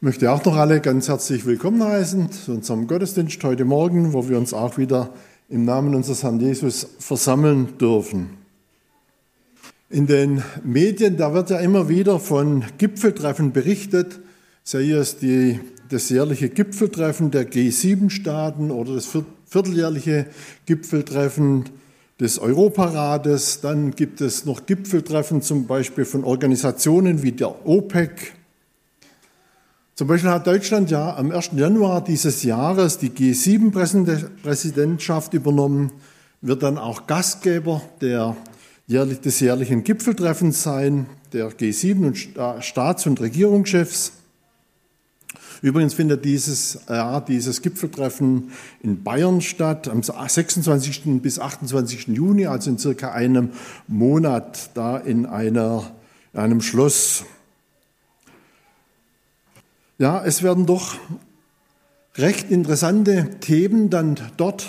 Ich möchte auch noch alle ganz herzlich willkommen heißen zu unserem Gottesdienst heute Morgen, wo wir uns auch wieder im Namen unseres Herrn Jesus versammeln dürfen. In den Medien, da wird ja immer wieder von Gipfeltreffen berichtet, sei es die, das jährliche Gipfeltreffen der G7-Staaten oder das vierteljährliche Gipfeltreffen des Europarates. Dann gibt es noch Gipfeltreffen zum Beispiel von Organisationen wie der OPEC zum Beispiel hat Deutschland ja am 1. Januar dieses Jahres die G7-Präsidentschaft übernommen, wird dann auch Gastgeber der, des jährlichen Gipfeltreffens sein, der G7 und Staats- und Regierungschefs. Übrigens findet dieses Jahr dieses Gipfeltreffen in Bayern statt, am 26. bis 28. Juni, also in circa einem Monat, da in, einer, in einem Schloss ja, es werden doch recht interessante Themen dann dort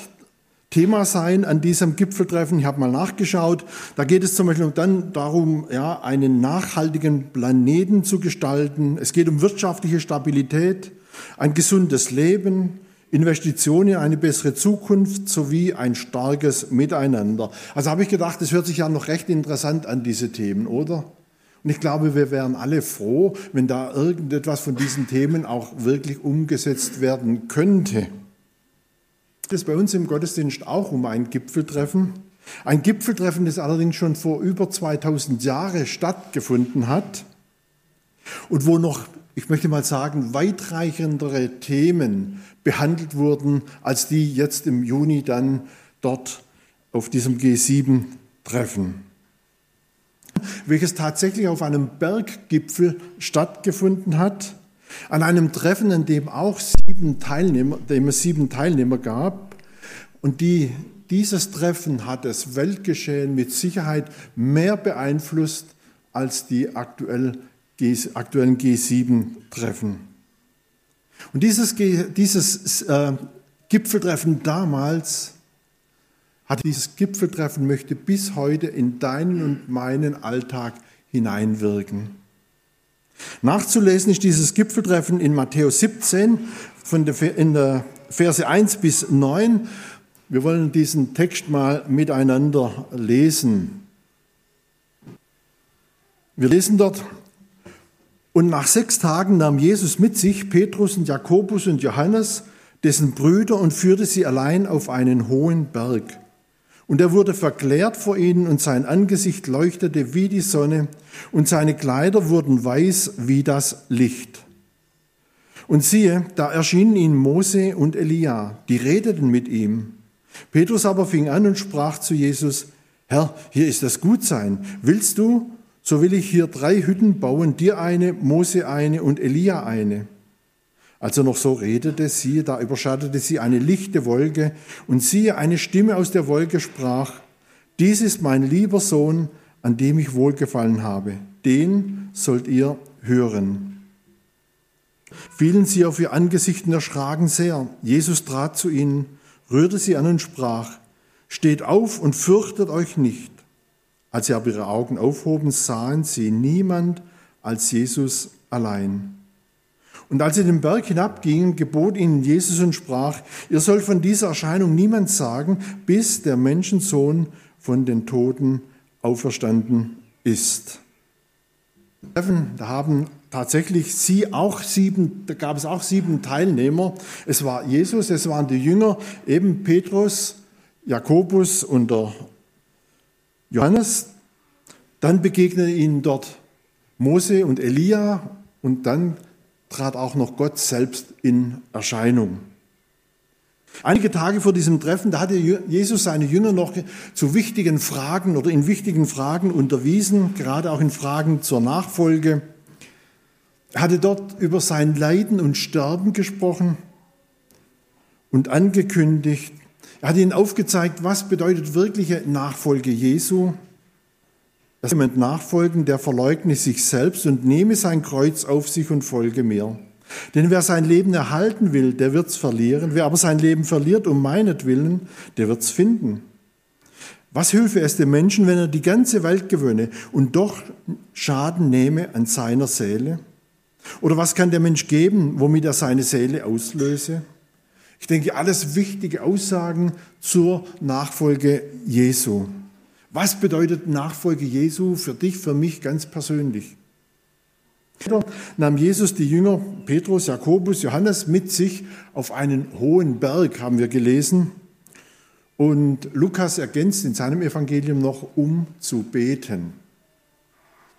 Thema sein an diesem Gipfeltreffen. Ich habe mal nachgeschaut. Da geht es zum Beispiel dann darum, ja, einen nachhaltigen Planeten zu gestalten. Es geht um wirtschaftliche Stabilität, ein gesundes Leben, Investitionen in eine bessere Zukunft sowie ein starkes Miteinander. Also habe ich gedacht, das hört sich ja noch recht interessant an, diese Themen, oder? Und ich glaube, wir wären alle froh, wenn da irgendetwas von diesen Themen auch wirklich umgesetzt werden könnte. Es bei uns im Gottesdienst auch um ein Gipfeltreffen. Ein Gipfeltreffen, das allerdings schon vor über 2000 Jahren stattgefunden hat und wo noch, ich möchte mal sagen, weitreichendere Themen behandelt wurden, als die jetzt im Juni dann dort auf diesem G7-Treffen welches tatsächlich auf einem Berggipfel stattgefunden hat, an einem Treffen, an dem auch sieben Teilnehmer, dem es sieben Teilnehmer gab. Und die, dieses Treffen hat das Weltgeschehen mit Sicherheit mehr beeinflusst als die aktuell, aktuellen G7-Treffen. Und dieses, dieses äh, Gipfeltreffen damals hat dieses Gipfeltreffen möchte bis heute in deinen und meinen Alltag hineinwirken. Nachzulesen ist dieses Gipfeltreffen in Matthäus 17 von der, in der Verse 1 bis 9. Wir wollen diesen Text mal miteinander lesen. Wir lesen dort, und nach sechs Tagen nahm Jesus mit sich Petrus und Jakobus und Johannes, dessen Brüder, und führte sie allein auf einen hohen Berg. Und er wurde verklärt vor ihnen und sein Angesicht leuchtete wie die Sonne und seine Kleider wurden weiß wie das Licht. Und siehe, da erschienen ihnen Mose und Elia, die redeten mit ihm. Petrus aber fing an und sprach zu Jesus, Herr, hier ist das Gutsein. Willst du, so will ich hier drei Hütten bauen, dir eine, Mose eine und Elia eine. Als er noch so redete, siehe, da überschattete sie eine lichte Wolke, und siehe, eine Stimme aus der Wolke sprach, dies ist mein lieber Sohn, an dem ich wohlgefallen habe, den sollt ihr hören. Fielen sie auf ihr Angesicht und erschraken sehr. Jesus trat zu ihnen, rührte sie an und sprach, steht auf und fürchtet euch nicht. Als sie aber ihre Augen aufhoben, sahen sie niemand als Jesus allein. Und als sie den Berg hinabgingen, gebot ihnen Jesus und sprach, ihr sollt von dieser Erscheinung niemand sagen, bis der Menschensohn von den Toten auferstanden ist. Da haben tatsächlich sie auch sieben, da gab es auch sieben Teilnehmer. Es war Jesus, es waren die Jünger, eben Petrus, Jakobus und der Johannes. Dann begegneten ihnen dort Mose und Elia und dann trat auch noch Gott selbst in Erscheinung. Einige Tage vor diesem Treffen, da hatte Jesus seine Jünger noch zu wichtigen Fragen oder in wichtigen Fragen unterwiesen, gerade auch in Fragen zur Nachfolge. Er hatte dort über sein Leiden und Sterben gesprochen und angekündigt. Er hat ihnen aufgezeigt, was bedeutet wirkliche Nachfolge Jesu dass jemand nachfolgen, der verleugne sich selbst und nehme sein Kreuz auf sich und folge mir. Denn wer sein Leben erhalten will, der wird's verlieren. Wer aber sein Leben verliert um meinetwillen, der wird's finden. Was hülfe es dem Menschen, wenn er die ganze Welt gewönne und doch Schaden nehme an seiner Seele? Oder was kann der Mensch geben, womit er seine Seele auslöse? Ich denke, alles wichtige Aussagen zur Nachfolge Jesu. Was bedeutet Nachfolge Jesu für dich, für mich ganz persönlich? Nahm Jesus die Jünger Petrus, Jakobus, Johannes mit sich auf einen hohen Berg, haben wir gelesen. Und Lukas ergänzt in seinem Evangelium noch, um zu beten.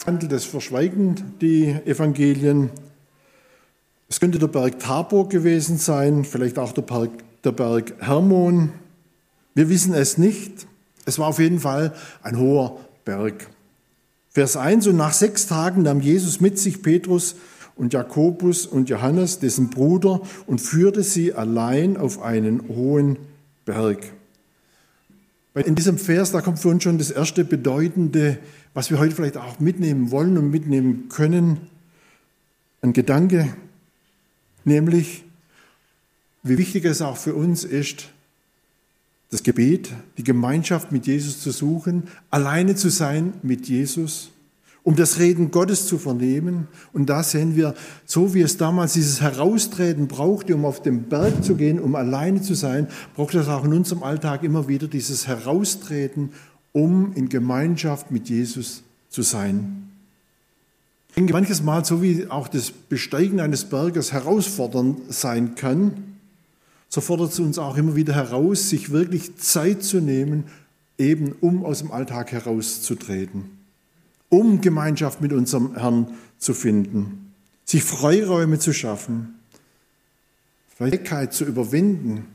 Handelt es verschweigend, die Evangelien. Es könnte der Berg Tabor gewesen sein, vielleicht auch der Berg, der Berg Hermon. Wir wissen es nicht. Es war auf jeden Fall ein hoher Berg. Vers 1, und nach sechs Tagen nahm Jesus mit sich Petrus und Jakobus und Johannes, dessen Bruder, und führte sie allein auf einen hohen Berg. In diesem Vers, da kommt für uns schon das erste Bedeutende, was wir heute vielleicht auch mitnehmen wollen und mitnehmen können, ein Gedanke, nämlich, wie wichtig es auch für uns ist, das Gebet, die Gemeinschaft mit Jesus zu suchen, alleine zu sein mit Jesus, um das Reden Gottes zu vernehmen. Und da sehen wir, so wie es damals dieses Heraustreten brauchte, um auf den Berg zu gehen, um alleine zu sein, braucht es auch in unserem Alltag immer wieder dieses Heraustreten, um in Gemeinschaft mit Jesus zu sein. Ich denke, manches Mal, so wie auch das Besteigen eines Berges herausfordernd sein kann, so fordert es uns auch immer wieder heraus, sich wirklich Zeit zu nehmen, eben um aus dem Alltag herauszutreten, um Gemeinschaft mit unserem Herrn zu finden, sich Freiräume zu schaffen, Freiheit zu überwinden,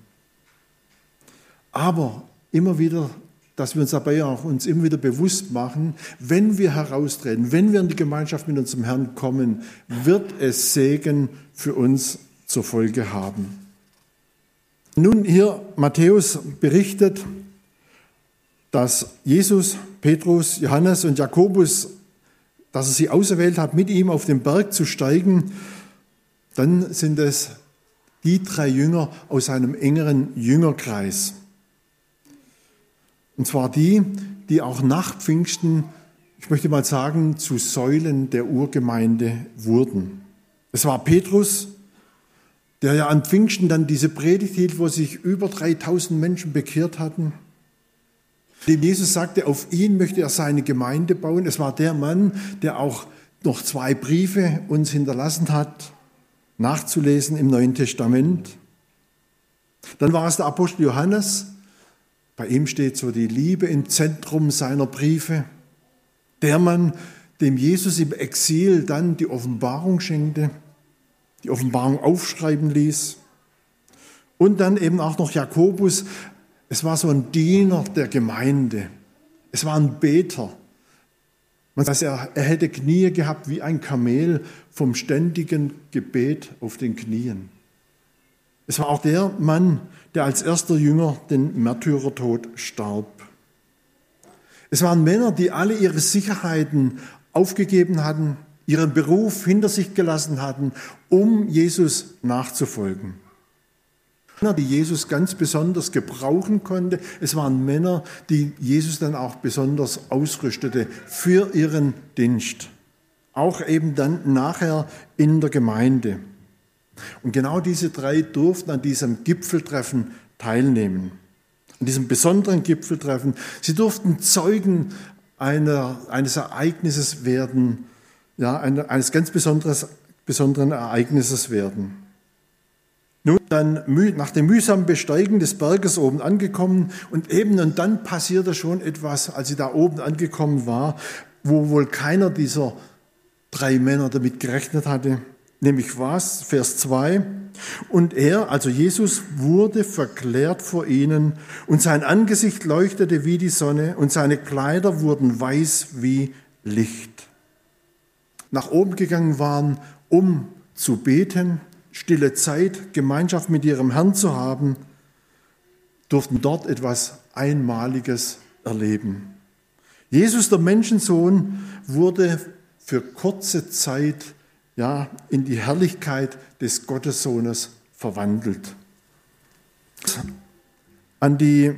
aber immer wieder, dass wir uns dabei auch uns immer wieder bewusst machen, wenn wir heraustreten, wenn wir in die Gemeinschaft mit unserem Herrn kommen, wird es Segen für uns zur Folge haben. Nun hier Matthäus berichtet, dass Jesus, Petrus, Johannes und Jakobus, dass er sie auserwählt hat, mit ihm auf den Berg zu steigen, dann sind es die drei Jünger aus seinem engeren Jüngerkreis. Und zwar die, die auch nach Pfingsten, ich möchte mal sagen, zu Säulen der Urgemeinde wurden. Es war Petrus, der ja an Pfingsten dann diese Predigt hielt, wo sich über 3000 Menschen bekehrt hatten. Dem Jesus sagte, auf ihn möchte er seine Gemeinde bauen. Es war der Mann, der auch noch zwei Briefe uns hinterlassen hat, nachzulesen im Neuen Testament. Dann war es der Apostel Johannes. Bei ihm steht so die Liebe im Zentrum seiner Briefe. Der Mann, dem Jesus im Exil dann die Offenbarung schenkte die Offenbarung aufschreiben ließ. Und dann eben auch noch Jakobus. Es war so ein Diener der Gemeinde. Es war ein Beter. Man sagt, er, er hätte Knie gehabt wie ein Kamel vom ständigen Gebet auf den Knien. Es war auch der Mann, der als erster Jünger den Märtyrertod starb. Es waren Männer, die alle ihre Sicherheiten aufgegeben hatten, ihren Beruf hinter sich gelassen hatten, um Jesus nachzufolgen. Männer, die Jesus ganz besonders gebrauchen konnte. Es waren Männer, die Jesus dann auch besonders ausrüstete für ihren Dienst. Auch eben dann nachher in der Gemeinde. Und genau diese drei durften an diesem Gipfeltreffen teilnehmen. An diesem besonderen Gipfeltreffen. Sie durften Zeugen einer, eines Ereignisses werden, ja, eines ganz besonderes, besonderen Ereignisses werden. Nun, dann nach dem mühsamen Besteigen des Berges oben angekommen und eben und dann passierte schon etwas, als sie da oben angekommen war, wo wohl keiner dieser drei Männer damit gerechnet hatte. Nämlich was? Vers 2. Und er, also Jesus, wurde verklärt vor ihnen und sein Angesicht leuchtete wie die Sonne und seine Kleider wurden weiß wie Licht nach oben gegangen waren, um zu beten, stille Zeit, Gemeinschaft mit ihrem Herrn zu haben, durften dort etwas Einmaliges erleben. Jesus, der Menschensohn, wurde für kurze Zeit ja, in die Herrlichkeit des Gottessohnes verwandelt. An die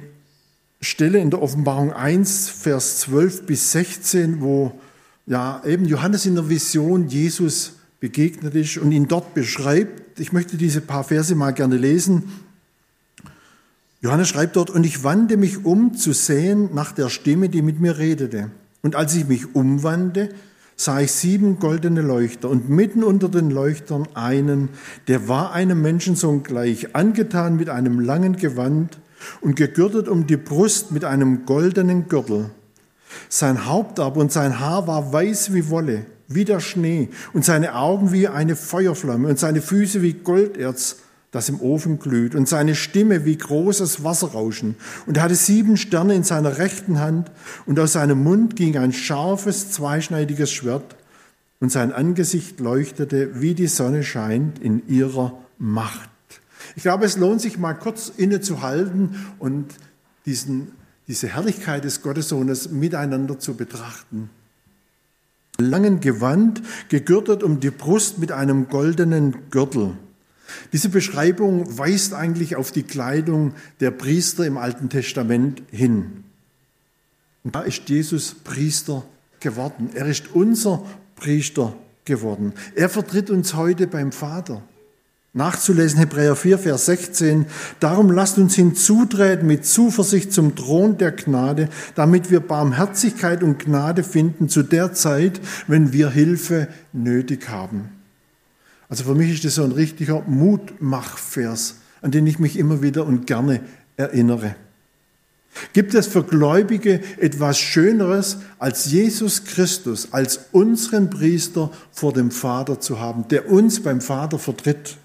Stelle in der Offenbarung 1, Vers 12 bis 16, wo ja, eben Johannes in der Vision Jesus begegnet ist und ihn dort beschreibt. Ich möchte diese paar Verse mal gerne lesen. Johannes schreibt dort, und ich wandte mich um zu sehen nach der Stimme, die mit mir redete. Und als ich mich umwandte, sah ich sieben goldene Leuchter und mitten unter den Leuchtern einen, der war einem Menschensohn gleich, angetan mit einem langen Gewand und gegürtet um die Brust mit einem goldenen Gürtel. Sein Haupt aber und sein Haar war weiß wie Wolle, wie der Schnee, und seine Augen wie eine Feuerflamme und seine Füße wie Golderz das im Ofen glüht, und seine Stimme wie großes Wasserrauschen. Und er hatte sieben Sterne in seiner rechten Hand, und aus seinem Mund ging ein scharfes, zweischneidiges Schwert, und sein Angesicht leuchtete, wie die Sonne scheint in ihrer Macht. Ich glaube, es lohnt sich mal kurz innezuhalten und diesen, diese Herrlichkeit des Gottessohnes miteinander zu betrachten. Langen Gewand, gegürtet um die Brust mit einem goldenen Gürtel. Diese Beschreibung weist eigentlich auf die Kleidung der Priester im Alten Testament hin. Und da ist Jesus Priester geworden. Er ist unser Priester geworden. Er vertritt uns heute beim Vater. Nachzulesen Hebräer 4, Vers 16. Darum lasst uns hinzutreten mit Zuversicht zum Thron der Gnade, damit wir Barmherzigkeit und Gnade finden zu der Zeit, wenn wir Hilfe nötig haben. Also für mich ist das so ein richtiger Mutmachvers, an den ich mich immer wieder und gerne erinnere. Gibt es für Gläubige etwas Schöneres, als Jesus Christus, als unseren Priester vor dem Vater zu haben, der uns beim Vater vertritt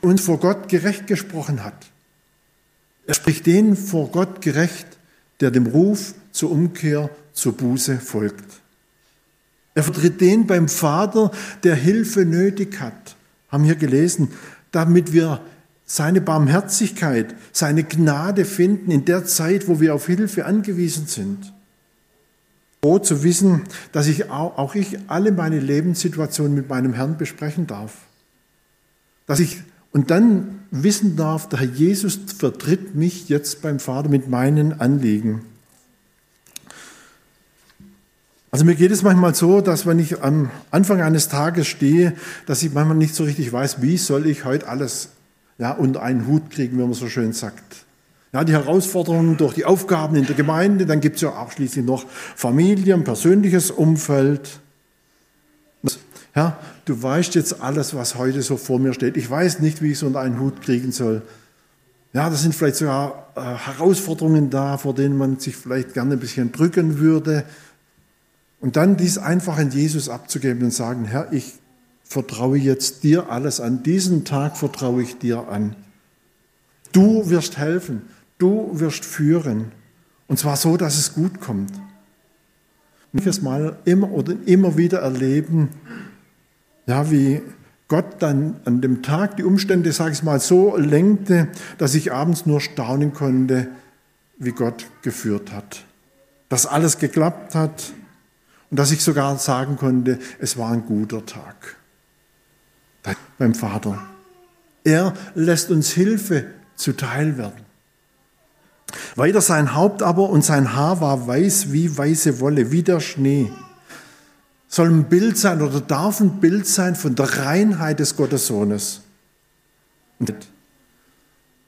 und vor Gott gerecht gesprochen hat? Er spricht den vor Gott gerecht, der dem Ruf zur Umkehr, zur Buße folgt. Er vertritt den beim Vater, der Hilfe nötig hat. Haben wir gelesen, damit wir seine Barmherzigkeit, seine Gnade finden in der Zeit, wo wir auf Hilfe angewiesen sind. Froh zu wissen, dass ich auch, auch ich alle meine Lebenssituationen mit meinem Herrn besprechen darf. Dass ich und dann wissen darf, der Herr Jesus vertritt mich jetzt beim Vater mit meinen Anliegen. Also mir geht es manchmal so, dass wenn ich am Anfang eines Tages stehe, dass ich manchmal nicht so richtig weiß, wie soll ich heute alles ja, unter einen Hut kriegen, wie man so schön sagt. Ja, die Herausforderungen durch die Aufgaben in der Gemeinde, dann gibt es ja auch schließlich noch Familie, ein persönliches Umfeld. Ja, du weißt jetzt alles, was heute so vor mir steht. Ich weiß nicht, wie ich es unter einen Hut kriegen soll. Ja, da sind vielleicht sogar äh, Herausforderungen da, vor denen man sich vielleicht gerne ein bisschen drücken würde. Und dann dies einfach in Jesus abzugeben und sagen, Herr, ich vertraue jetzt dir alles an. Diesen Tag vertraue ich dir an. Du wirst helfen. Du wirst führen. Und zwar so, dass es gut kommt. Ich es mal immer oder immer wieder erleben, ja, wie Gott dann an dem Tag die Umstände, sage ich mal, so lenkte, dass ich abends nur staunen konnte, wie Gott geführt hat. Dass alles geklappt hat, und dass ich sogar sagen konnte, es war ein guter Tag beim Vater. Er lässt uns Hilfe zuteil werden. Weiter sein Haupt aber und sein Haar war weiß wie weiße Wolle, wie der Schnee. Soll ein Bild sein oder darf ein Bild sein von der Reinheit des Gottessohnes. Und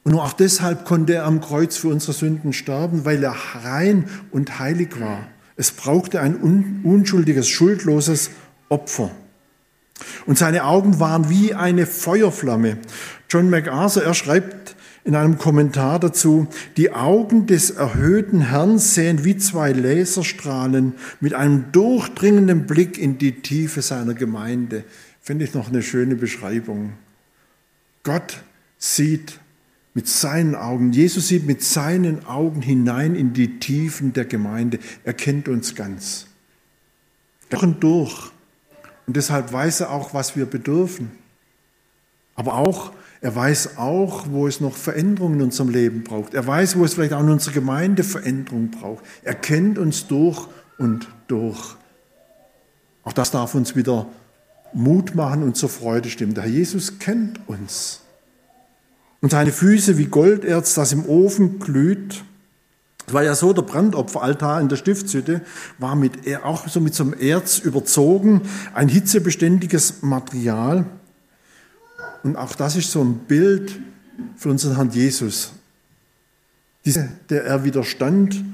nur auch deshalb konnte er am Kreuz für unsere Sünden sterben, weil er rein und heilig war. Es brauchte ein unschuldiges, schuldloses Opfer. Und seine Augen waren wie eine Feuerflamme. John MacArthur, er schreibt in einem Kommentar dazu, die Augen des erhöhten Herrn sehen wie zwei Laserstrahlen mit einem durchdringenden Blick in die Tiefe seiner Gemeinde. Finde ich noch eine schöne Beschreibung. Gott sieht mit seinen Augen. Jesus sieht mit seinen Augen hinein in die Tiefen der Gemeinde. Er kennt uns ganz. Durch und durch. Und deshalb weiß er auch, was wir bedürfen. Aber auch, er weiß auch, wo es noch Veränderungen in unserem Leben braucht. Er weiß, wo es vielleicht auch in unserer Gemeinde Veränderungen braucht. Er kennt uns durch und durch. Auch das darf uns wieder Mut machen und zur Freude stimmen. Der Herr Jesus kennt uns und seine Füße wie Golderz, das im Ofen glüht. Es war ja so, der Brandopferaltar in der Stiftshütte war mit, auch so mit so einem Erz überzogen, ein hitzebeständiges Material. Und auch das ist so ein Bild für unseren Herrn Jesus. Diese, der er widerstand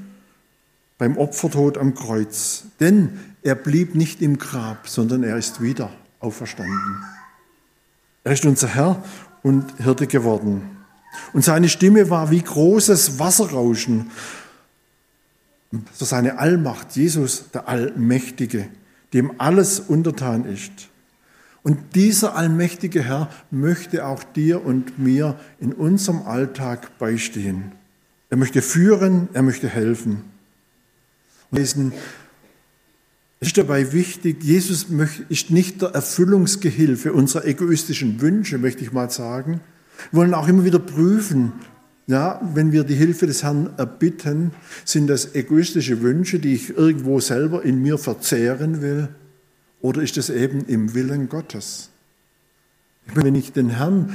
beim Opfertod am Kreuz. Denn er blieb nicht im Grab, sondern er ist wieder auferstanden. Er ist unser Herr und Hirte geworden. Und seine Stimme war wie großes Wasserrauschen so seine Allmacht, Jesus, der Allmächtige, dem alles untertan ist. Und dieser allmächtige Herr möchte auch dir und mir in unserem Alltag beistehen. Er möchte führen, er möchte helfen. Es ist dabei wichtig, Jesus ist nicht der Erfüllungsgehilfe unserer egoistischen Wünsche, möchte ich mal sagen. Wir wollen auch immer wieder prüfen, ja, wenn wir die Hilfe des Herrn erbitten, sind das egoistische Wünsche, die ich irgendwo selber in mir verzehren will, oder ist es eben im Willen Gottes? Wenn ich den Herrn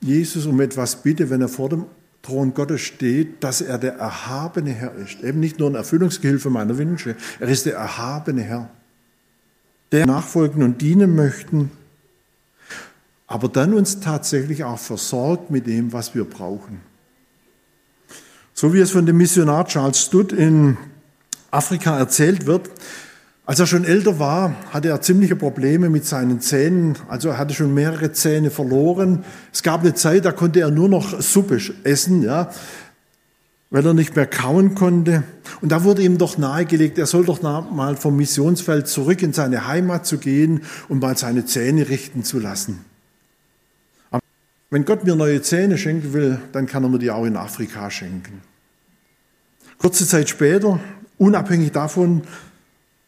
Jesus um etwas bitte, wenn er vor dem Thron Gottes steht, dass er der erhabene Herr ist, eben nicht nur ein Erfüllungsgehilfe meiner Wünsche, er ist der erhabene Herr, der nachfolgen und dienen möchten, aber dann uns tatsächlich auch versorgt mit dem, was wir brauchen. So wie es von dem Missionar Charles Studd in Afrika erzählt wird, als er schon älter war, hatte er ziemliche Probleme mit seinen Zähnen. Also er hatte schon mehrere Zähne verloren. Es gab eine Zeit, da konnte er nur noch Suppe essen, ja, weil er nicht mehr kauen konnte. Und da wurde ihm doch nahegelegt, er soll doch mal vom Missionsfeld zurück in seine Heimat zu gehen und mal seine Zähne richten zu lassen. Wenn Gott mir neue Zähne schenken will, dann kann er mir die auch in Afrika schenken. Kurze Zeit später, unabhängig davon,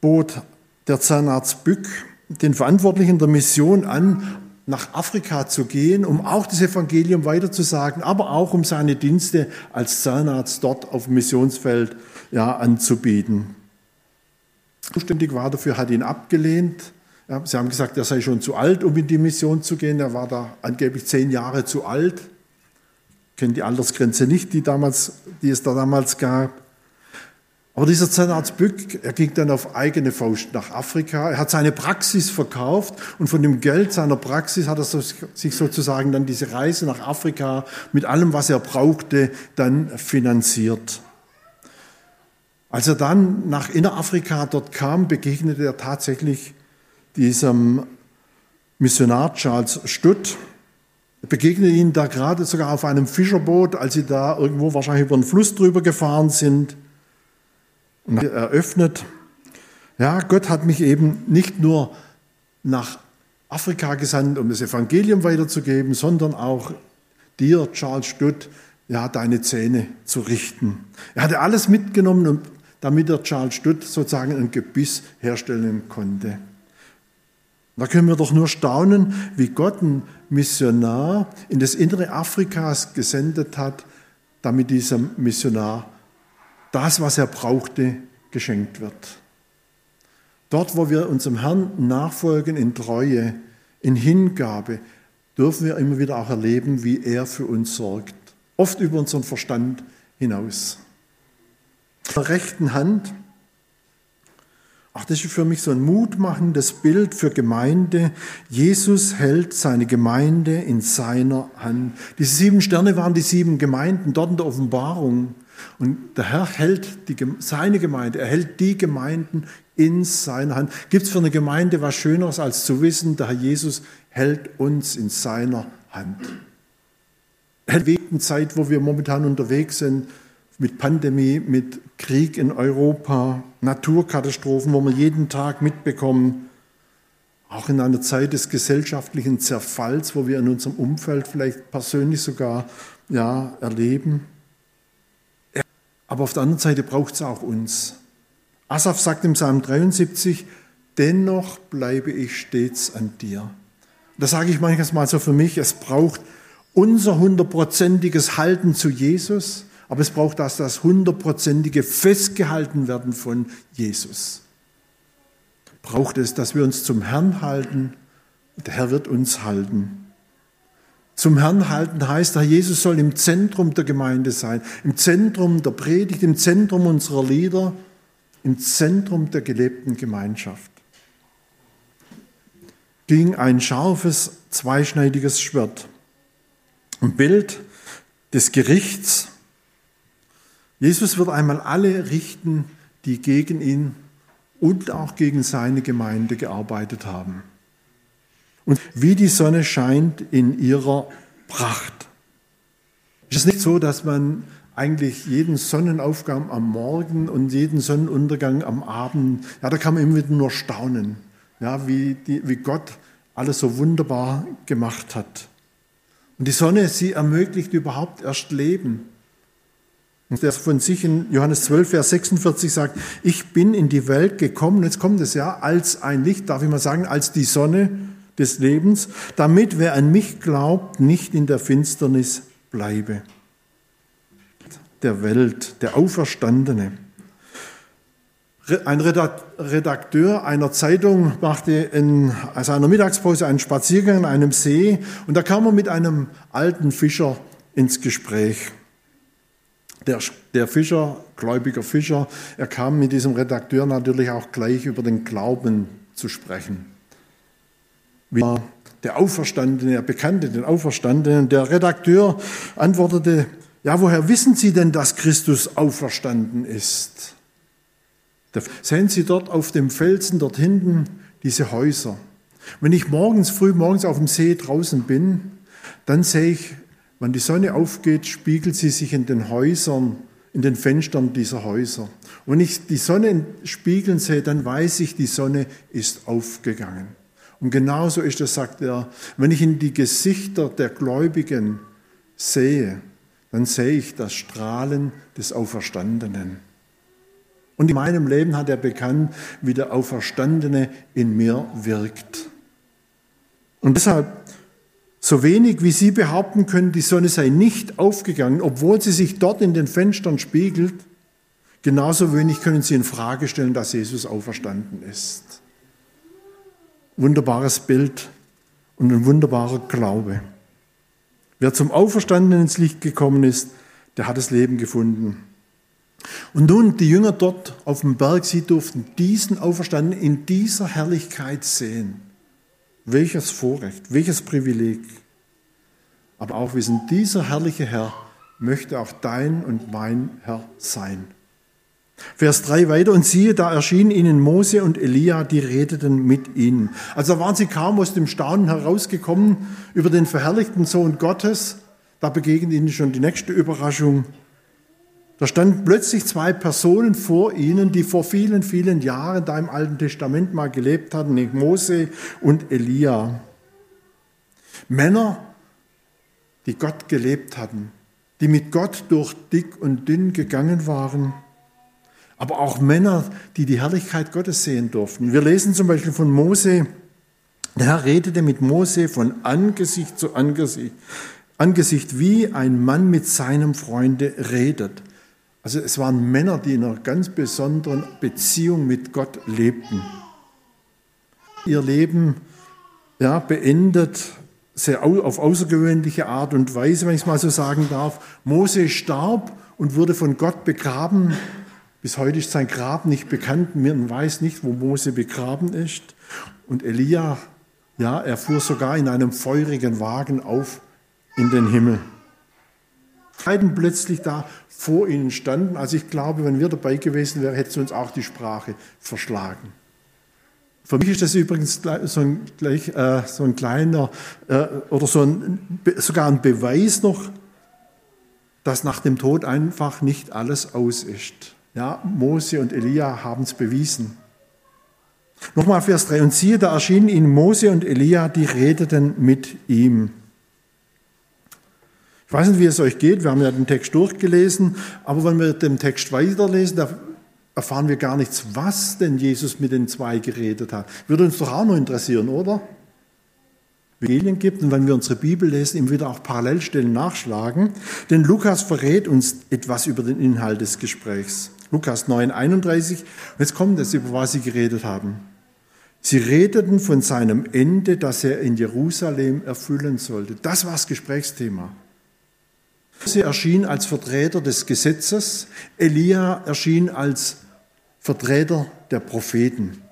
bot der Zahnarzt Bück den Verantwortlichen der Mission an, nach Afrika zu gehen, um auch das Evangelium weiterzusagen, aber auch um seine Dienste als Zahnarzt dort auf dem Missionsfeld ja, anzubieten. Zuständig war dafür, hat ihn abgelehnt ja, sie haben gesagt, er sei schon zu alt, um in die Mission zu gehen. Er war da angeblich zehn Jahre zu alt. Ich kenne die Altersgrenze nicht, die, damals, die es da damals gab. Aber dieser Zahnarzt Bück, er ging dann auf eigene Faust nach Afrika. Er hat seine Praxis verkauft und von dem Geld seiner Praxis hat er sich sozusagen dann diese Reise nach Afrika mit allem, was er brauchte, dann finanziert. Als er dann nach Innerafrika dort kam, begegnete er tatsächlich diesem Missionar Charles Stutt, begegnet ihnen da gerade sogar auf einem Fischerboot, als sie da irgendwo wahrscheinlich über den Fluss drüber gefahren sind und eröffnet, ja, Gott hat mich eben nicht nur nach Afrika gesandt, um das Evangelium weiterzugeben, sondern auch dir, Charles Stutt, ja, deine Zähne zu richten. Er hatte alles mitgenommen, damit er Charles Stutt sozusagen ein Gebiss herstellen konnte. Da können wir doch nur staunen, wie Gott einen Missionar in das innere Afrikas gesendet hat, damit diesem Missionar das, was er brauchte, geschenkt wird. Dort, wo wir unserem Herrn nachfolgen in Treue, in Hingabe, dürfen wir immer wieder auch erleben, wie er für uns sorgt. Oft über unseren Verstand hinaus. In der rechten Hand Ach, das ist für mich so ein mutmachendes Bild für Gemeinde. Jesus hält seine Gemeinde in seiner Hand. Diese sieben Sterne waren die sieben Gemeinden dort in der Offenbarung. Und der Herr hält die, seine Gemeinde, er hält die Gemeinden in seiner Hand. Gibt es für eine Gemeinde was Schöneres, als zu wissen, der Herr Jesus hält uns in seiner Hand? In der Zeit, wo wir momentan unterwegs sind, mit Pandemie, mit Krieg in Europa, Naturkatastrophen, wo wir jeden Tag mitbekommen, auch in einer Zeit des gesellschaftlichen Zerfalls, wo wir in unserem Umfeld vielleicht persönlich sogar ja, erleben. Aber auf der anderen Seite braucht es auch uns. Asaf sagt im Psalm 73, dennoch bleibe ich stets an dir. Das sage ich manchmal so für mich, es braucht unser hundertprozentiges Halten zu Jesus, aber es braucht das, das hundertprozentige Festgehalten werden von Jesus. Braucht es, dass wir uns zum Herrn halten und der Herr wird uns halten. Zum Herrn halten heißt, Herr Jesus soll im Zentrum der Gemeinde sein, im Zentrum der Predigt, im Zentrum unserer Lieder, im Zentrum der gelebten Gemeinschaft. Ging ein scharfes, zweischneidiges Schwert. Ein Bild des Gerichts. Jesus wird einmal alle richten, die gegen ihn und auch gegen seine Gemeinde gearbeitet haben. Und wie die Sonne scheint in ihrer Pracht. Es ist nicht so, dass man eigentlich jeden Sonnenaufgang am Morgen und jeden Sonnenuntergang am Abend, ja, da kann man immer wieder nur staunen, ja, wie, die, wie Gott alles so wunderbar gemacht hat. Und die Sonne, sie ermöglicht überhaupt erst Leben. Und der von sich in Johannes 12, Vers 46 sagt, ich bin in die Welt gekommen, jetzt kommt es ja, als ein Licht, darf ich mal sagen, als die Sonne des Lebens, damit wer an mich glaubt, nicht in der Finsternis bleibe. Der Welt, der Auferstandene. Ein Redakteur einer Zeitung machte in seiner Mittagspause einen Spaziergang an einem See und da kam er mit einem alten Fischer ins Gespräch. Der, der Fischer, gläubiger Fischer, er kam mit diesem Redakteur natürlich auch gleich über den Glauben zu sprechen. Wie der Auferstandene, er bekannte den Auferstandenen. Der Redakteur antwortete, ja, woher wissen Sie denn, dass Christus auferstanden ist? Sehen Sie dort auf dem Felsen dort hinten diese Häuser. Wenn ich morgens, früh morgens auf dem See draußen bin, dann sehe ich wenn die Sonne aufgeht, spiegelt sie sich in den Häusern, in den Fenstern dieser Häuser. Und wenn ich die Sonne spiegeln sehe, dann weiß ich, die Sonne ist aufgegangen. Und genauso ist es, sagt er, wenn ich in die Gesichter der Gläubigen sehe, dann sehe ich das Strahlen des Auferstandenen. Und in meinem Leben hat er bekannt, wie der Auferstandene in mir wirkt. Und deshalb so wenig wie Sie behaupten können, die Sonne sei nicht aufgegangen, obwohl sie sich dort in den Fenstern spiegelt, genauso wenig können Sie in Frage stellen, dass Jesus auferstanden ist. Wunderbares Bild und ein wunderbarer Glaube. Wer zum Auferstandenen ins Licht gekommen ist, der hat das Leben gefunden. Und nun die Jünger dort auf dem Berg, sie durften diesen Auferstandenen in dieser Herrlichkeit sehen. Welches Vorrecht, welches Privileg. Aber auch wissen, dieser herrliche Herr möchte auch dein und mein Herr sein. Vers 3 weiter, und siehe, da erschienen ihnen Mose und Elia, die redeten mit ihnen. Also waren sie kaum aus dem Staunen herausgekommen über den verherrlichten Sohn Gottes. Da begegnet ihnen schon die nächste Überraschung. Da standen plötzlich zwei Personen vor ihnen, die vor vielen, vielen Jahren da im Alten Testament mal gelebt hatten, nämlich Mose und Elia. Männer, die Gott gelebt hatten, die mit Gott durch dick und dünn gegangen waren, aber auch Männer, die die Herrlichkeit Gottes sehen durften. Wir lesen zum Beispiel von Mose, der Herr redete mit Mose von Angesicht zu Angesicht, Angesicht wie ein Mann mit seinem Freunde redet. Also es waren Männer, die in einer ganz besonderen Beziehung mit Gott lebten. Ihr Leben ja, beendet sehr auf außergewöhnliche Art und Weise, wenn ich es mal so sagen darf. Mose starb und wurde von Gott begraben. Bis heute ist sein Grab nicht bekannt. Man weiß nicht, wo Mose begraben ist. Und Elia, ja, er fuhr sogar in einem feurigen Wagen auf in den Himmel. Beiden plötzlich da vor ihnen standen. Also ich glaube, wenn wir dabei gewesen wären, hätte es uns auch die Sprache verschlagen. Für mich ist das übrigens so ein, gleich, äh, so ein kleiner äh, oder so ein, sogar ein Beweis noch, dass nach dem Tod einfach nicht alles aus ist. Ja, Mose und Elia haben es bewiesen. Nochmal Vers 3. Und siehe, da erschienen ihnen Mose und Elia, die redeten mit ihm. Ich weiß nicht, wie es euch geht, wir haben ja den Text durchgelesen, aber wenn wir den Text weiterlesen, da erfahren wir gar nichts, was denn Jesus mit den zwei geredet hat. Würde uns doch auch noch interessieren, oder? Evangelien gibt und wenn wir unsere Bibel lesen, immer wieder auch Parallelstellen nachschlagen. Denn Lukas verrät uns etwas über den Inhalt des Gesprächs. Lukas 9, 31. Und jetzt kommt es, über was sie geredet haben. Sie redeten von seinem Ende, das er in Jerusalem erfüllen sollte. Das war das Gesprächsthema. Sie erschien als Vertreter des Gesetzes, Elia erschien als Vertreter der Propheten.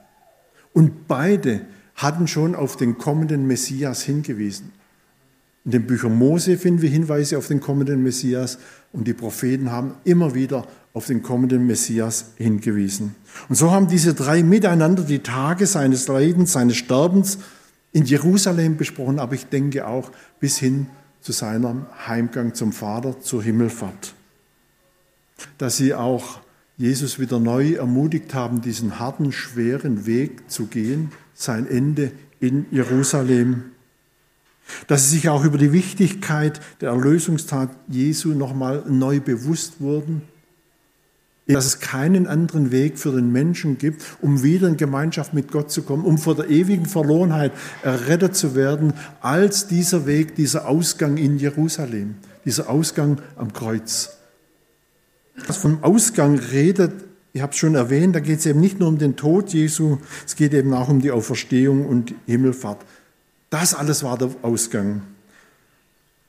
Und beide hatten schon auf den kommenden Messias hingewiesen. In den Büchern Mose finden wir Hinweise auf den kommenden Messias und die Propheten haben immer wieder auf den kommenden Messias hingewiesen. Und so haben diese drei miteinander die Tage seines Leidens, seines Sterbens in Jerusalem besprochen, aber ich denke auch bis hin zu seinem Heimgang zum Vater, zur Himmelfahrt. Dass sie auch Jesus wieder neu ermutigt haben, diesen harten, schweren Weg zu gehen, sein Ende in Jerusalem. Dass sie sich auch über die Wichtigkeit der Erlösungstat Jesu nochmal neu bewusst wurden dass es keinen anderen Weg für den Menschen gibt, um wieder in Gemeinschaft mit Gott zu kommen, um vor der ewigen Verlorenheit errettet zu werden, als dieser Weg, dieser Ausgang in Jerusalem, dieser Ausgang am Kreuz. Was vom Ausgang redet, ich habe es schon erwähnt, da geht es eben nicht nur um den Tod Jesu, es geht eben auch um die Auferstehung und Himmelfahrt. Das alles war der Ausgang.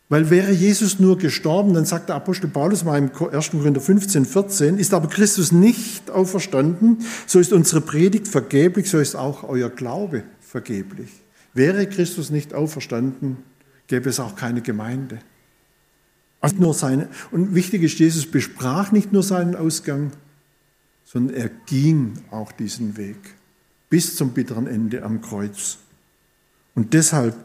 Weil wäre Jesus nur gestorben, dann sagt der Apostel Paulus mal im 1. Korinther 15, 14, ist aber Christus nicht auferstanden, so ist unsere Predigt vergeblich, so ist auch euer Glaube vergeblich. Wäre Christus nicht auferstanden, gäbe es auch keine Gemeinde. Also nur seine, und wichtig ist, Jesus besprach nicht nur seinen Ausgang, sondern er ging auch diesen Weg bis zum bitteren Ende am Kreuz. Und deshalb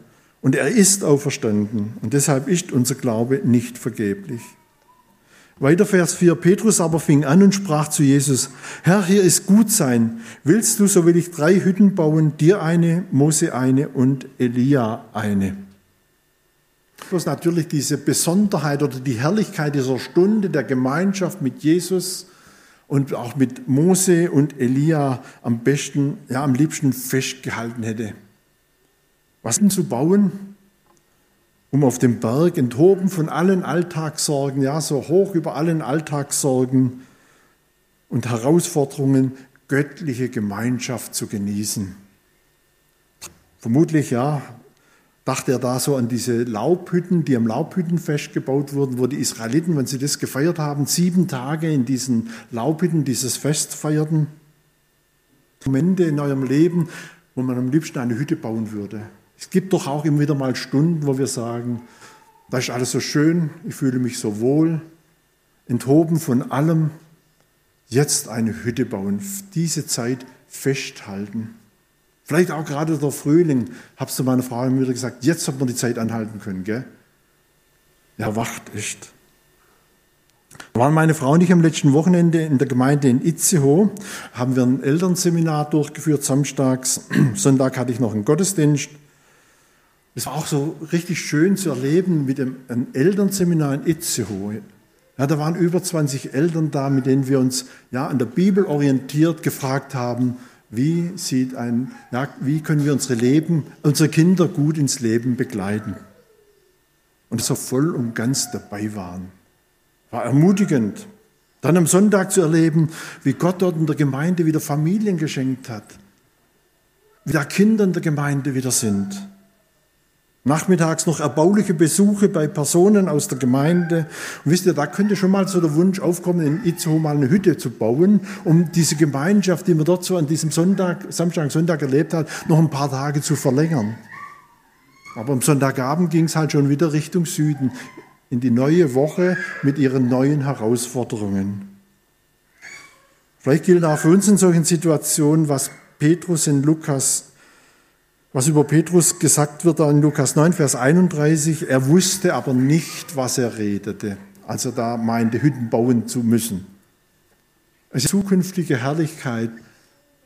und er ist auferstanden. Und deshalb ist unser Glaube nicht vergeblich. Weiter Vers 4. Petrus aber fing an und sprach zu Jesus, Herr, hier ist gut sein. Willst du, so will ich drei Hütten bauen, dir eine, Mose eine und Elia eine. Ist natürlich diese Besonderheit oder die Herrlichkeit dieser Stunde der Gemeinschaft mit Jesus und auch mit Mose und Elia am besten, ja, am liebsten festgehalten hätte was zu bauen, um auf dem Berg, enthoben von allen Alltagssorgen, ja, so hoch über allen Alltagssorgen und Herausforderungen, göttliche Gemeinschaft zu genießen. Vermutlich, ja, dachte er da so an diese Laubhütten, die am Laubhüttenfest gebaut wurden, wo die Israeliten, wenn sie das gefeiert haben, sieben Tage in diesen Laubhütten dieses Fest feierten. Momente in eurem Leben, wo man am liebsten eine Hütte bauen würde. Es gibt doch auch immer wieder mal Stunden, wo wir sagen, da ist alles so schön, ich fühle mich so wohl, enthoben von allem, jetzt eine Hütte bauen, diese Zeit festhalten. Vielleicht auch gerade der Frühling, hab's zu meiner Frau immer wieder gesagt, jetzt hat man die Zeit anhalten können, gell? Ja, wacht echt. Da waren meine Frau und ich am letzten Wochenende in der Gemeinde in Itzehoe, haben wir ein Elternseminar durchgeführt, samstags. Sonntag hatte ich noch einen Gottesdienst. Es war auch so richtig schön zu erleben mit dem einem Elternseminar in Itzehoe. Ja, da waren über 20 Eltern da, mit denen wir uns ja, an der Bibel orientiert gefragt haben, wie, sieht ein, ja, wie können wir unsere, Leben, unsere Kinder gut ins Leben begleiten. Und so voll und ganz dabei waren. War ermutigend. Dann am Sonntag zu erleben, wie Gott dort in der Gemeinde wieder Familien geschenkt hat. Wie da Kinder in der Gemeinde wieder sind. Nachmittags noch erbauliche Besuche bei Personen aus der Gemeinde. Und wisst ihr, da könnte schon mal so der Wunsch aufkommen, in Itzehoe mal eine Hütte zu bauen, um diese Gemeinschaft, die man dort so an diesem Sonntag, Samstag, Sonntag erlebt hat, noch ein paar Tage zu verlängern. Aber am Sonntagabend ging es halt schon wieder Richtung Süden, in die neue Woche mit ihren neuen Herausforderungen. Vielleicht gilt auch für uns in solchen Situationen, was Petrus in Lukas was über Petrus gesagt wird in Lukas 9, Vers 31, er wusste aber nicht, was er redete, als er da meinte, Hütten bauen zu müssen. Also zukünftige Herrlichkeit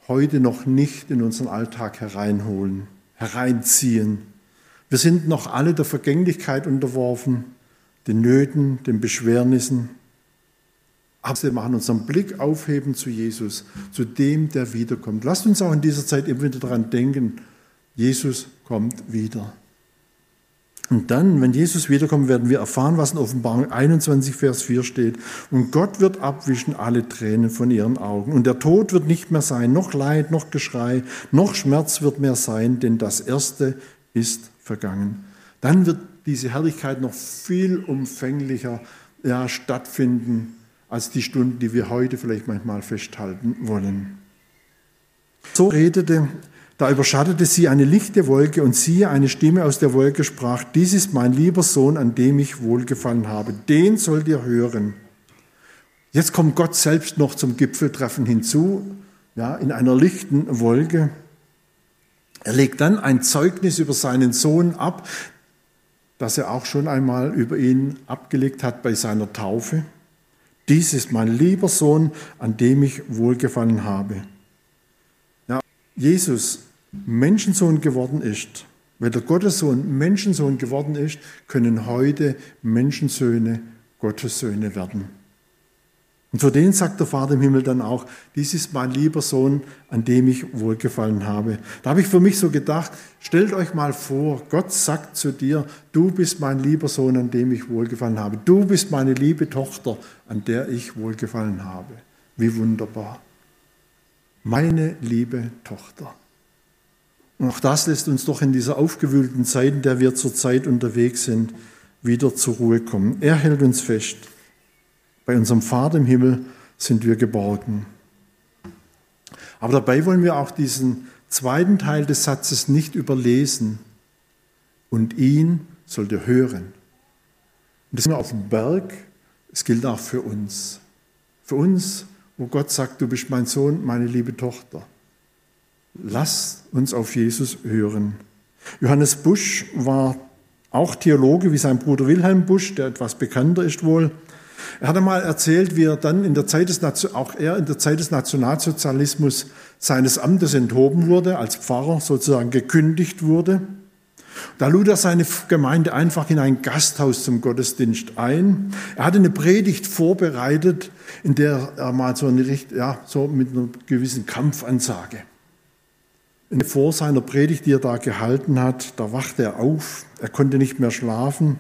heute noch nicht in unseren Alltag hereinholen, hereinziehen. Wir sind noch alle der Vergänglichkeit unterworfen, den Nöten, den Beschwernissen. Aber wir machen unseren Blick aufheben zu Jesus, zu dem, der wiederkommt. Lasst uns auch in dieser Zeit immer wieder daran denken, Jesus kommt wieder. Und dann, wenn Jesus wiederkommt, werden wir erfahren, was in Offenbarung 21, Vers 4 steht. Und Gott wird abwischen alle Tränen von ihren Augen. Und der Tod wird nicht mehr sein, noch Leid, noch Geschrei, noch Schmerz wird mehr sein, denn das Erste ist vergangen. Dann wird diese Herrlichkeit noch viel umfänglicher ja, stattfinden als die Stunden, die wir heute vielleicht manchmal festhalten wollen. So redete da überschattete sie eine lichte Wolke und siehe, eine Stimme aus der Wolke sprach, dies ist mein lieber Sohn, an dem ich wohlgefallen habe. Den sollt ihr hören. Jetzt kommt Gott selbst noch zum Gipfeltreffen hinzu, ja, in einer lichten Wolke. Er legt dann ein Zeugnis über seinen Sohn ab, das er auch schon einmal über ihn abgelegt hat bei seiner Taufe. Dies ist mein lieber Sohn, an dem ich wohlgefallen habe. Ja, Jesus Menschensohn geworden ist, weil der Gottessohn Menschensohn geworden ist, können heute Menschensöhne Gottessöhne werden. Und zu denen sagt der Vater im Himmel dann auch, dies ist mein lieber Sohn, an dem ich wohlgefallen habe. Da habe ich für mich so gedacht, stellt euch mal vor, Gott sagt zu dir, du bist mein lieber Sohn, an dem ich wohlgefallen habe. Du bist meine liebe Tochter, an der ich wohlgefallen habe. Wie wunderbar. Meine liebe Tochter. Und auch das lässt uns doch in dieser aufgewühlten Zeit, in der wir zurzeit unterwegs sind, wieder zur Ruhe kommen. Er hält uns fest. Bei unserem Vater im Himmel sind wir geborgen. Aber dabei wollen wir auch diesen zweiten Teil des Satzes nicht überlesen. Und ihn sollt ihr hören. Und das sind wir auf dem Berg. Es gilt auch für uns. Für uns, wo Gott sagt, du bist mein Sohn, meine liebe Tochter. Lass uns auf Jesus hören. Johannes Busch war auch Theologe wie sein Bruder Wilhelm Busch, der etwas bekannter ist wohl. Er hat einmal erzählt, wie er dann in der Zeit des, auch er in der Zeit des Nationalsozialismus seines Amtes enthoben wurde, als Pfarrer sozusagen gekündigt wurde. Da lud er seine Gemeinde einfach in ein Gasthaus zum Gottesdienst ein. Er hatte eine Predigt vorbereitet, in der er mal so, eine, ja, so mit einer gewissen Kampfansage vor seiner Predigt, die er da gehalten hat, da wachte er auf, er konnte nicht mehr schlafen.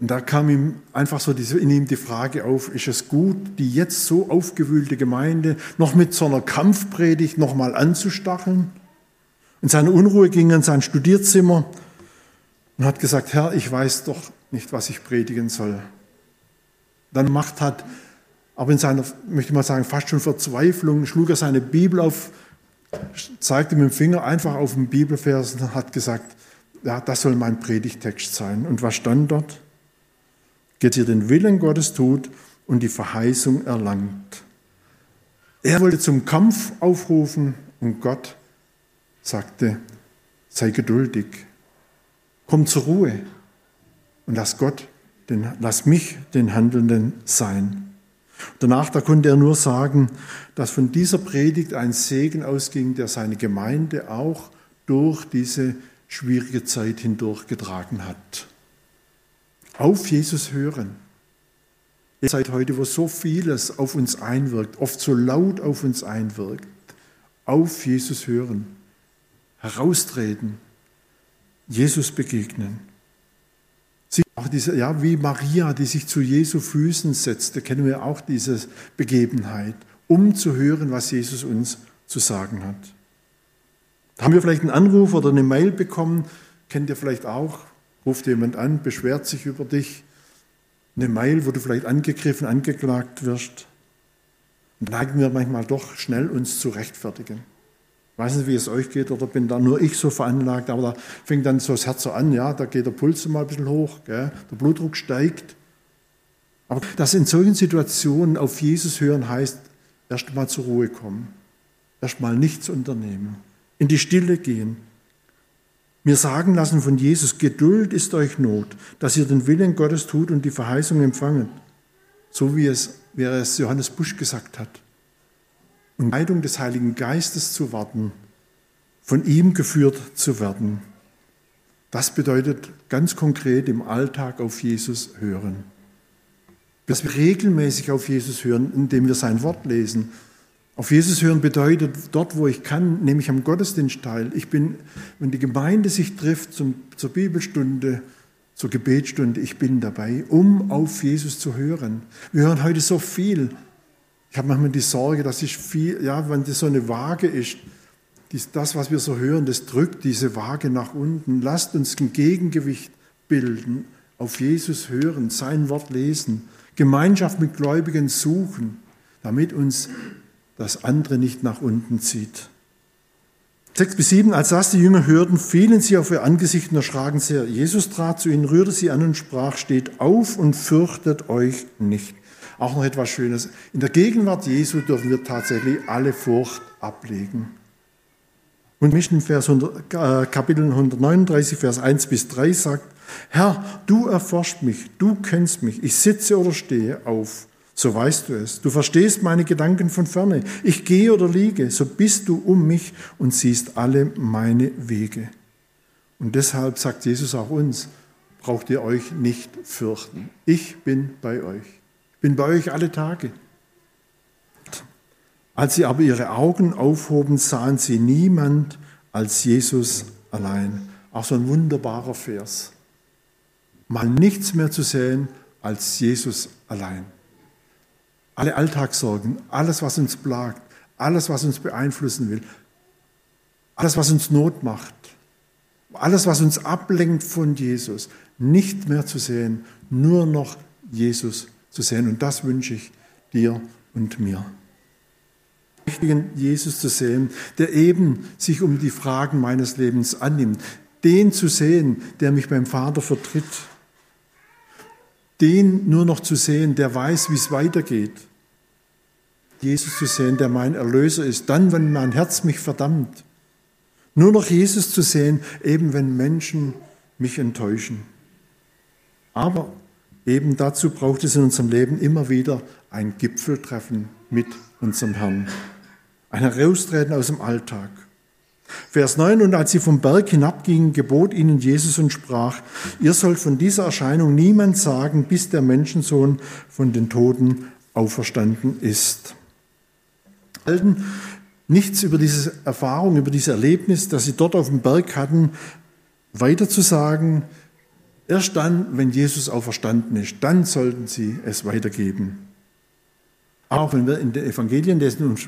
Und da kam ihm einfach so in ihm die Frage auf, ist es gut, die jetzt so aufgewühlte Gemeinde noch mit so einer Kampfpredigt nochmal anzustacheln? In seiner Unruhe ging er in sein Studierzimmer und hat gesagt, Herr, ich weiß doch nicht, was ich predigen soll. Dann Macht hat, aber in seiner, möchte ich mal sagen, fast schon Verzweiflung, schlug er seine Bibel auf zeigte mit dem Finger einfach auf den Bibelvers und hat gesagt, ja, das soll mein Predigtext sein. Und was stand dort? Geht ihr den Willen Gottes tut und die Verheißung erlangt. Er wollte zum Kampf aufrufen und Gott sagte, sei geduldig, komm zur Ruhe und lass Gott, den, lass mich den Handelnden sein. Danach, da konnte er nur sagen, dass von dieser Predigt ein Segen ausging, der seine Gemeinde auch durch diese schwierige Zeit hindurch getragen hat. Auf Jesus hören. Ihr seid heute, wo so vieles auf uns einwirkt, oft so laut auf uns einwirkt. Auf Jesus hören, heraustreten, Jesus begegnen. Auch diese, ja, wie Maria, die sich zu Jesu Füßen setzte, kennen wir auch diese Begebenheit, um zu hören, was Jesus uns zu sagen hat. Da haben wir vielleicht einen Anruf oder eine Mail bekommen, kennt ihr vielleicht auch, ruft jemand an, beschwert sich über dich, eine Mail, wo du vielleicht angegriffen, angeklagt wirst. Neigen wir manchmal doch schnell, uns zu rechtfertigen. Ich weiß nicht, wie es euch geht, oder bin da nur ich so veranlagt, aber da fängt dann so das Herz so an, ja, da geht der Puls mal ein bisschen hoch, gell, der Blutdruck steigt. Aber das in solchen Situationen auf Jesus hören heißt, erst mal zur Ruhe kommen, erst mal nichts unternehmen, in die Stille gehen. Mir sagen lassen von Jesus, Geduld ist euch Not, dass ihr den Willen Gottes tut und die Verheißung empfangen. So wie es, wie es Johannes Busch gesagt hat und Leitung des Heiligen Geistes zu warten, von ihm geführt zu werden. Das bedeutet ganz konkret im Alltag auf Jesus hören. Dass wir regelmäßig auf Jesus hören, indem wir sein Wort lesen, Auf Jesus hören bedeutet, dort, wo ich kann, nehme ich am Gottesdienst teil. Ich bin, wenn die Gemeinde sich trifft zum, zur Bibelstunde, zur Gebetsstunde, ich bin dabei, um auf Jesus zu hören. Wir hören heute so viel. Ich habe manchmal die Sorge, dass ich viel, ja, wenn das so eine Waage ist, das, was wir so hören, das drückt diese Waage nach unten. Lasst uns ein Gegengewicht bilden, auf Jesus hören, sein Wort lesen, Gemeinschaft mit Gläubigen suchen, damit uns das andere nicht nach unten zieht. Sechs bis sieben, als das die Jünger hörten, fielen sie auf ihr Angesicht und erschraken sehr. Jesus trat zu ihnen, rührte sie an und sprach, steht auf und fürchtet euch nicht. Auch noch etwas Schönes. In der Gegenwart Jesu dürfen wir tatsächlich alle Furcht ablegen. Und Mission Vers 100, äh, Kapitel 139, Vers 1 bis 3 sagt, Herr, du erforschst mich, du kennst mich, ich sitze oder stehe auf so weißt du es. Du verstehst meine Gedanken von ferne. Ich gehe oder liege, so bist du um mich und siehst alle meine Wege. Und deshalb sagt Jesus auch uns, braucht ihr euch nicht fürchten. Ich bin bei euch. Bin bei euch alle Tage. Als sie aber ihre Augen aufhoben, sahen sie niemand als Jesus allein. Auch so ein wunderbarer Vers. Mal nichts mehr zu sehen als Jesus allein. Alle Alltagssorgen, alles, was uns plagt, alles, was uns beeinflussen will, alles, was uns Not macht, alles, was uns ablenkt von Jesus, nicht mehr zu sehen, nur noch Jesus zu sehen. Und das wünsche ich dir und mir. Jesus zu sehen, der eben sich um die Fragen meines Lebens annimmt. Den zu sehen, der mich beim Vater vertritt, den nur noch zu sehen, der weiß, wie es weitergeht. Jesus zu sehen, der mein Erlöser ist, dann, wenn mein Herz mich verdammt. Nur noch Jesus zu sehen, eben wenn Menschen mich enttäuschen. Aber eben dazu braucht es in unserem Leben immer wieder ein Gipfeltreffen mit unserem Herrn. Ein Heraustreten aus dem Alltag. Vers 9, und als sie vom Berg hinabgingen, gebot ihnen Jesus und sprach, ihr sollt von dieser Erscheinung niemand sagen, bis der Menschensohn von den Toten auferstanden ist. Alten nichts über diese Erfahrung, über dieses Erlebnis, das sie dort auf dem Berg hatten, weiter zu sagen. Erst dann, wenn Jesus auferstanden ist, dann sollten sie es weitergeben. Auch wenn wir in den Evangelien,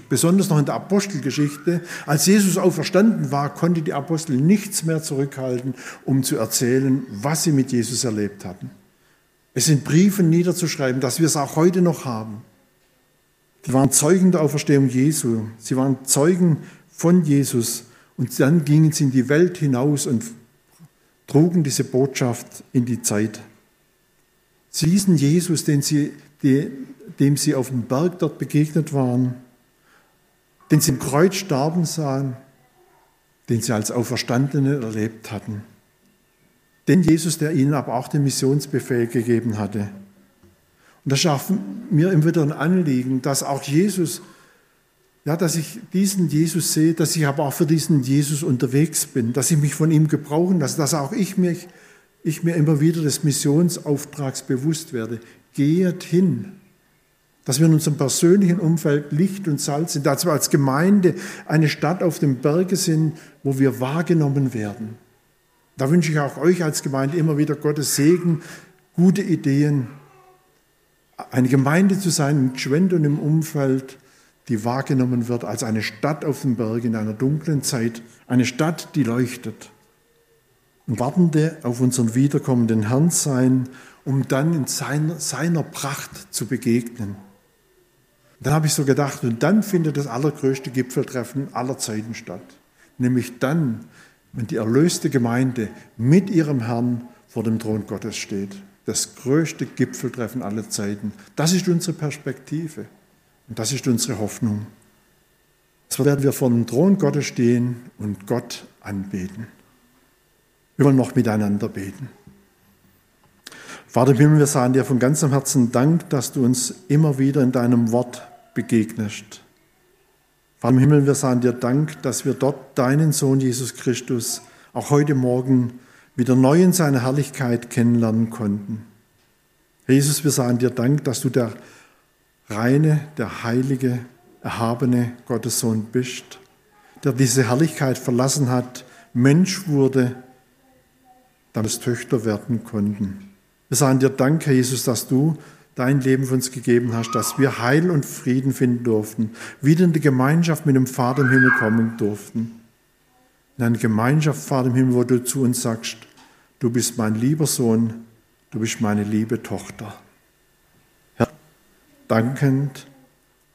besonders noch in der Apostelgeschichte, als Jesus auferstanden war, konnte die Apostel nichts mehr zurückhalten, um zu erzählen, was sie mit Jesus erlebt hatten. Es sind Briefe niederzuschreiben, dass wir es auch heute noch haben. Sie waren Zeugen der Auferstehung Jesu. Sie waren Zeugen von Jesus. Und dann gingen sie in die Welt hinaus und trugen diese Botschaft in die Zeit. Sie hießen Jesus, den sie, dem sie auf dem Berg dort begegnet waren, den sie im Kreuz starben sahen, den sie als Auferstandene erlebt hatten. Den Jesus, der ihnen aber auch den Missionsbefehl gegeben hatte. Und das schafft mir immer wieder ein Anliegen, dass auch Jesus, ja, dass ich diesen Jesus sehe, dass ich aber auch für diesen Jesus unterwegs bin, dass ich mich von ihm gebrauchen lasse, dass auch ich, mich, ich mir immer wieder des Missionsauftrags bewusst werde. Geht hin, dass wir in unserem persönlichen Umfeld Licht und Salz sind, dass wir als Gemeinde eine Stadt auf dem Berge sind, wo wir wahrgenommen werden. Da wünsche ich auch euch als Gemeinde immer wieder Gottes Segen, gute Ideen, eine Gemeinde zu sein im Gschwend und im Umfeld, die wahrgenommen wird als eine Stadt auf dem Berg in einer dunklen Zeit, eine Stadt, die leuchtet. Und wartende auf unseren wiederkommenden Herrn sein, um dann in seiner, seiner Pracht zu begegnen. Dann habe ich so gedacht, und dann findet das allergrößte Gipfeltreffen aller Zeiten statt. Nämlich dann, wenn die erlöste Gemeinde mit ihrem Herrn vor dem Thron Gottes steht. Das größte Gipfeltreffen aller Zeiten. Das ist unsere Perspektive. Und das ist unsere Hoffnung. So werden wir vor dem Thron Gottes stehen und Gott anbeten. Wir wollen noch miteinander beten. Vater im Himmel, wir sagen dir von ganzem Herzen Dank, dass du uns immer wieder in deinem Wort begegnest. Vater im Himmel, wir sagen dir Dank, dass wir dort deinen Sohn Jesus Christus auch heute Morgen wieder neu in seiner Herrlichkeit kennenlernen konnten. Jesus, wir sagen dir Dank, dass du der reine, der heilige, erhabene Gottessohn bist, der diese Herrlichkeit verlassen hat, Mensch wurde, damit es Töchter werden konnten. Wir sagen dir Danke, Jesus, dass du dein Leben für uns gegeben hast, dass wir Heil und Frieden finden durften, wieder in die Gemeinschaft mit dem Vater im Himmel kommen durften. In eine Gemeinschaft, Vater im Himmel, wo du zu uns sagst, du bist mein lieber Sohn, du bist meine liebe Tochter. Dankend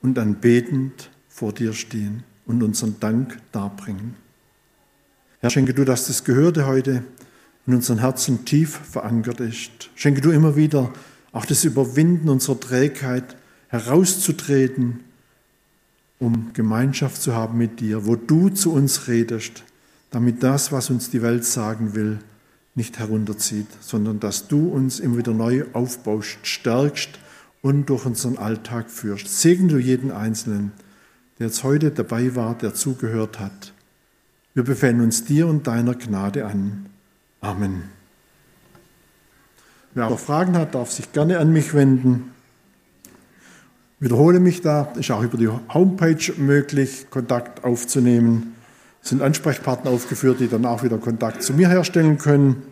und anbetend vor dir stehen und unseren Dank darbringen. Herr, schenke du, dass das Gehörte heute in unseren Herzen tief verankert ist. Schenke du immer wieder auch das Überwinden unserer Trägheit herauszutreten, um Gemeinschaft zu haben mit dir, wo du zu uns redest, damit das, was uns die Welt sagen will, nicht herunterzieht, sondern dass du uns immer wieder neu aufbaust, stärkst und durch unseren Alltag führst. Segen du jeden Einzelnen, der jetzt heute dabei war, der zugehört hat. Wir befehlen uns dir und deiner Gnade an. Amen. Wer auch Fragen hat, darf sich gerne an mich wenden. Wiederhole mich da, ist auch über die Homepage möglich, Kontakt aufzunehmen. Es sind Ansprechpartner aufgeführt, die dann auch wieder Kontakt zu mir herstellen können.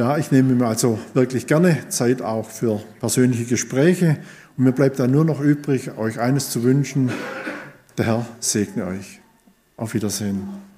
Ja, ich nehme mir also wirklich gerne Zeit auch für persönliche Gespräche. Und mir bleibt dann nur noch übrig, euch eines zu wünschen. Der Herr segne euch. Auf Wiedersehen.